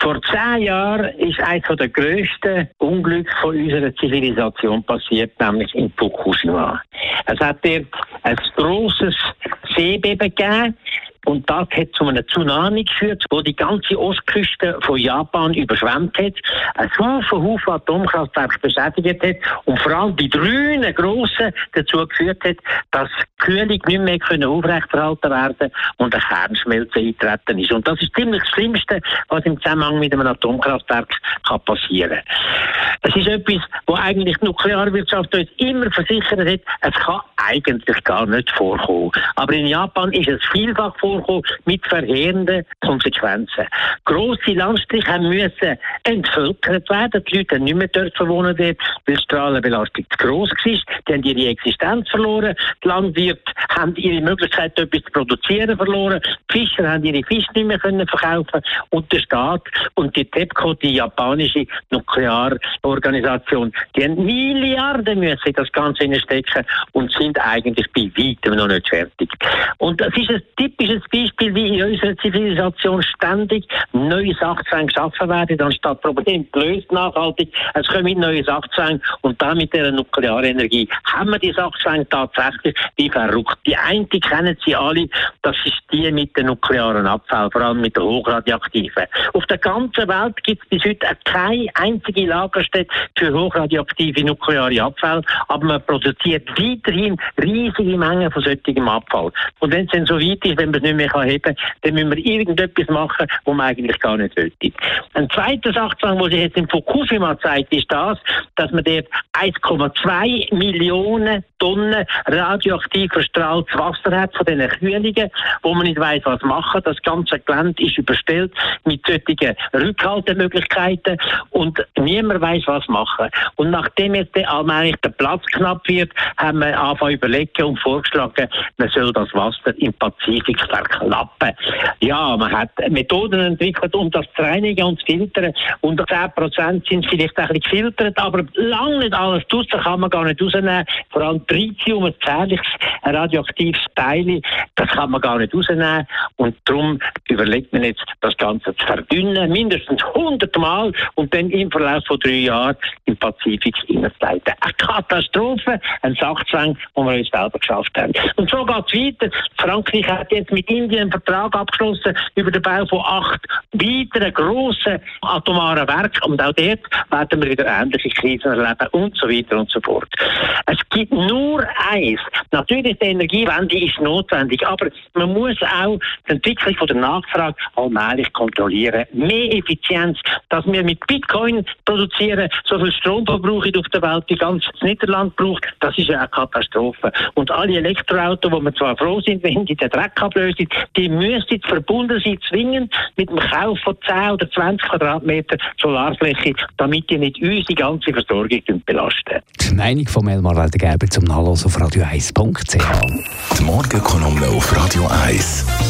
Vor zehn Jahren ist eines der grössten Unglücke unserer Zivilisation passiert, nämlich in Fukushima. Es hat dort ein grosses Seebeben gegeben. Und das hat zu einem Tsunami geführt, wo die ganze Ostküste von Japan überschwemmt hat, ein Haufen, Haufen Atomkraftwerke beschädigt hat und vor allem die drei grossen dazu geführt hat, dass die Kühlung nicht mehr können aufrechterhalten werden und eine Kernschmelze eintreten ist. Und das ist ziemlich das Schlimmste, was im Zusammenhang mit einem Atomkraftwerk kann passieren Es ist etwas, wo eigentlich die Nuklearwirtschaft uns immer versichert hat, es kann eigentlich gar nicht vorkommen. Aber in Japan ist es vielfach vorkommen mit verheerenden Konsequenzen. Grosse Landstriche müssen entvölkert werden. Die Leute haben nicht mehr dort wohnen, weil die Strahlenbelastung zu gross war. Die haben ihre Existenz verloren. Die Landwirte haben ihre Möglichkeit, etwas zu produzieren, verloren. Die Fischer haben ihre Fische nicht mehr können verkaufen Und der Staat und die TEPCO, die japanische Nuklearorganisation, die haben Milliarden müssen das Ganze stecken und sind eigentlich bei weitem noch nicht fertig. Und das ist ein typisches Beispiel, wie in unserer Zivilisation ständig neue Sachzwänge geschaffen werden, anstatt Probleme gelöst nachhaltig. Es kommen neue Sachzwänge und dann mit der Nuklearenergie haben wir die Sachzwänge tatsächlich wie verrückt. Die eine kennen Sie alle, das ist die mit dem nuklearen Abfall, vor allem mit der hochradioaktiven. Auf der ganzen Welt gibt es bis heute keine einzige Lagerstätte für hochradioaktive nukleare Abfall, aber man produziert weiterhin riesige Mengen von solchem Abfall. Und wenn es dann so weit ist, wenn man es nicht mehr heben kann, dann müssen wir irgendetwas machen, was man eigentlich gar nicht will. Ein zweiter Sachzwang, den sich jetzt in Fukushima zeigt, ist das, dass man dort 1,2 Millionen Tonnen radioaktiv verstrahltes Wasser hat von diesen Kühlungen, wo man nicht weiß, was machen. Das ganze Gelände ist überstellt mit solchen Rückhaltemöglichkeiten und niemand weiß, was machen. Und nachdem jetzt allmählich der Platz knapp wird, haben wir angefangen überlegen und vorgeschlagen, man soll das Wasser im Pazifik verklappen. Ja, man hat Methoden entwickelt, um das zu reinigen und zu filtern. Und 10% sind vielleicht ein bisschen gefiltert, aber lange nicht alles draussen kann man gar nicht rausnehmen. Vor allem Tritium, ein gefährliches radioaktives Teil, das kann man gar nicht rausnehmen. Und darum überlegt man jetzt, das Ganze zu verdünnen, mindestens 100 Mal und dann im Verlauf von drei Jahren im Pazifik hineinzuleiten. Eine Katastrophe, ein Sachzwang, den wir uns selber geschafft haben. Und so geht es weiter. Frankreich hat jetzt mit Indien einen Vertrag abgeschlossen über den Bau von acht weiteren grossen atomaren Werken. Und auch dort werden wir wieder ähnliche Krisen erleben und so weiter und so fort. Es gibt nur eins. Natürlich, die Energiewende ist notwendig, aber man muss auch die Entwicklung von der Nachfrage allmählich kontrollieren. Mehr Effizienz, dass wir mit Bitcoin produzieren, so viel Strom verbrauchen auf der Welt, wie ganz Niederland braucht, das ist eine Katastrophe. Und alle Elektroautos, wo wir zwar froh sind, wenn die den Dreck ablösen, die müssen verbunden sein, zwingend mit dem Kauf von 10 oder 20 Quadratmeter Solarfläche, damit die nicht unsere ganze Versorgung belasten. Die Meinung von Elmar Gerber zum Nachlassen auf radio1.ch. Die Morgenkolumne auf Radio 1.